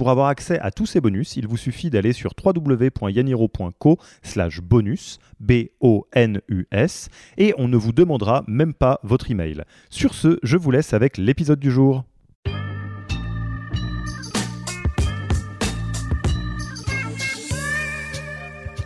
Pour avoir accès à tous ces bonus, il vous suffit d'aller sur www.yaniro.co slash bonus, B-O-N-U-S, et on ne vous demandera même pas votre email. Sur ce, je vous laisse avec l'épisode du jour.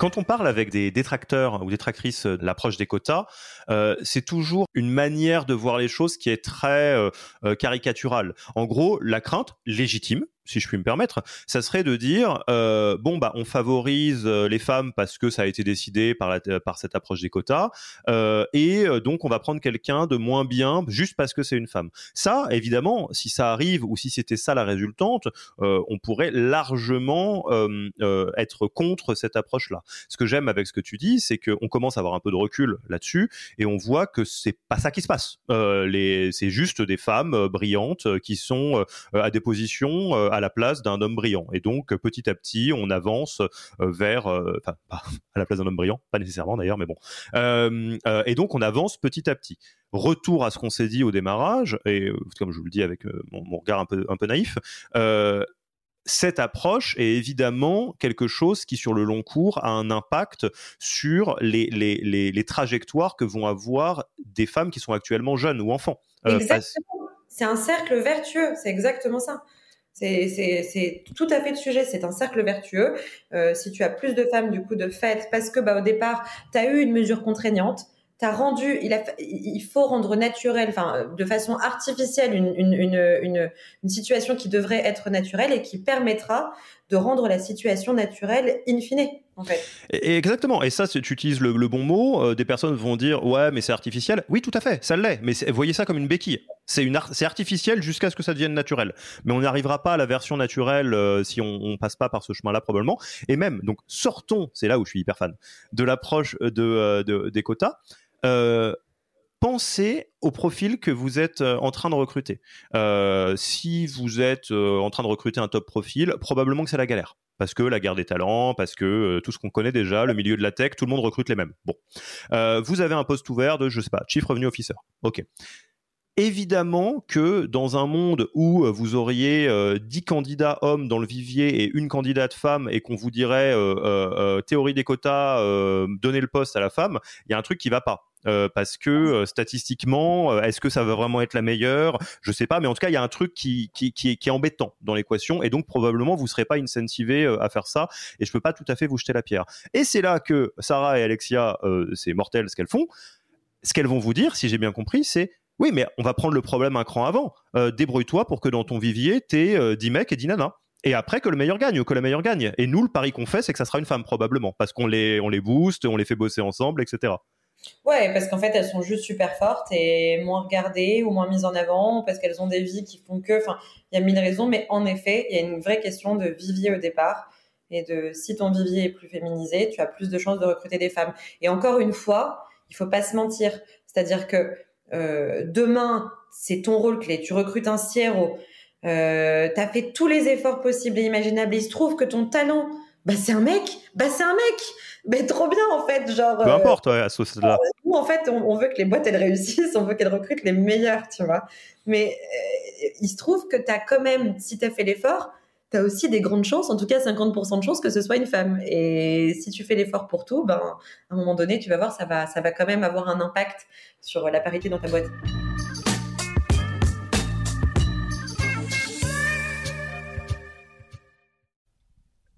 Quand on parle avec des détracteurs ou détractrices de l'approche des quotas, euh, c'est toujours une manière de voir les choses qui est très euh, euh, caricaturale. En gros, la crainte légitime, si je puis me permettre, ça serait de dire euh, bon bah on favorise euh, les femmes parce que ça a été décidé par, la, par cette approche des quotas euh, et euh, donc on va prendre quelqu'un de moins bien juste parce que c'est une femme. Ça évidemment, si ça arrive ou si c'était ça la résultante, euh, on pourrait largement euh, être contre cette approche-là. Ce que j'aime avec ce que tu dis, c'est qu'on commence à avoir un peu de recul là-dessus et on voit que c'est pas ça qui se passe. c'est juste des femmes brillantes qui sont à des positions la place d'un homme brillant. Et donc, petit à petit, on avance euh, vers, euh, enfin, pas à la place d'un homme brillant, pas nécessairement d'ailleurs, mais bon. Euh, et donc, on avance petit à petit. Retour à ce qu'on s'est dit au démarrage, et comme je vous le dis avec mon, regard un peu, un peu naïf, cette approche est évidemment quelque chose qui, sur le long cours, a un impact sur les, les, les, les trajectoires que vont avoir des femmes qui sont actuellement jeunes ou enfants. exactement. C'est un cercle vertueux, c'est exactement ça. C'est tout à fait le sujet. C'est un cercle vertueux. Euh, si tu as plus de femmes du coup de fait, parce que bah, au départ, tu as eu une mesure contraignante, t'as rendu, il, a, il faut rendre naturel, enfin, de façon artificielle, une, une, une, une, situation qui devrait être naturelle et qui permettra de rendre la situation naturelle in fine. Exactement. Et ça, tu utilises le, bon mot. Euh, des personnes vont dire ouais, mais c'est artificiel. Oui, tout à fait, ça l'est. Mais voyez ça comme une béquille. C'est artificiel jusqu'à ce que ça devienne naturel. Mais on n'arrivera pas à la version naturelle euh, si on, on passe pas par ce chemin-là probablement. Et même donc sortons, c'est là où je suis hyper fan de l'approche euh, de, des quotas. Pensez au profil que vous êtes euh, en train de recruter. Euh, si vous êtes euh, en train de recruter un top profil, probablement que c'est la galère. Parce que la guerre des talents, parce que tout ce qu'on connaît déjà, le milieu de la tech, tout le monde recrute les mêmes. Bon. Vous avez un poste ouvert de, je sais pas, Chief Revenue Officer. OK. Évidemment que dans un monde où vous auriez euh, 10 candidats hommes dans le vivier et une candidate femme et qu'on vous dirait théorie des quotas, donner le poste à la femme, il y a un truc qui va pas. Euh, parce que euh, statistiquement, euh, est-ce que ça va vraiment être la meilleure? Je sais pas, mais en tout cas, il y a un truc qui, qui, qui, est, qui est embêtant dans l'équation, et donc probablement vous serez pas incentivé à faire ça, et je peux pas tout à fait vous jeter la pierre. Et c'est là que Sarah et Alexia, c'est mortel ce qu'elles font. Ce qu'elles vont vous dire, si j'ai bien compris, c'est oui, mais on va prendre le problème un cran avant. Débrouille-toi pour que dans ton vivier, t'aies 10 mecs et 10 nanas et après que le meilleur gagne ou que la meilleure gagne. Et nous, le pari qu'on fait, c'est que ça sera une femme probablement, parce qu'on les, on les booste, on les fait bosser ensemble, etc. Ouais, parce qu'en fait, elles sont juste super fortes et moins regardées ou moins mises en avant parce qu'elles ont des vies qui font que. Enfin, il y a mille raisons, mais en effet, il y a une vraie question de vivier au départ et de si ton vivier est plus féminisé, tu as plus de chances de recruter des femmes. Et encore une fois, il faut pas se mentir, c'est-à-dire que euh, demain, c'est ton rôle clé. Tu recrutes un CRO, euh, tu as fait tous les efforts possibles et imaginables. il se trouve que ton talent bah c'est un mec, bah c'est un mec, mais trop bien en fait, genre. Peu importe, ouais, à ce là euh, Nous en fait, on, on, veut que les boîtes elles réussissent, on veut qu'elles recrutent les meilleurs, tu vois. Mais euh, il se trouve que tu as quand même, si tu as fait l'effort, tu as aussi des grandes chances, en tout cas 50% de chances que ce soit une femme. Et si tu fais l'effort pour tout, ben à un moment donné, tu vas voir, ça va, ça va quand même avoir un impact sur la parité dans ta boîte.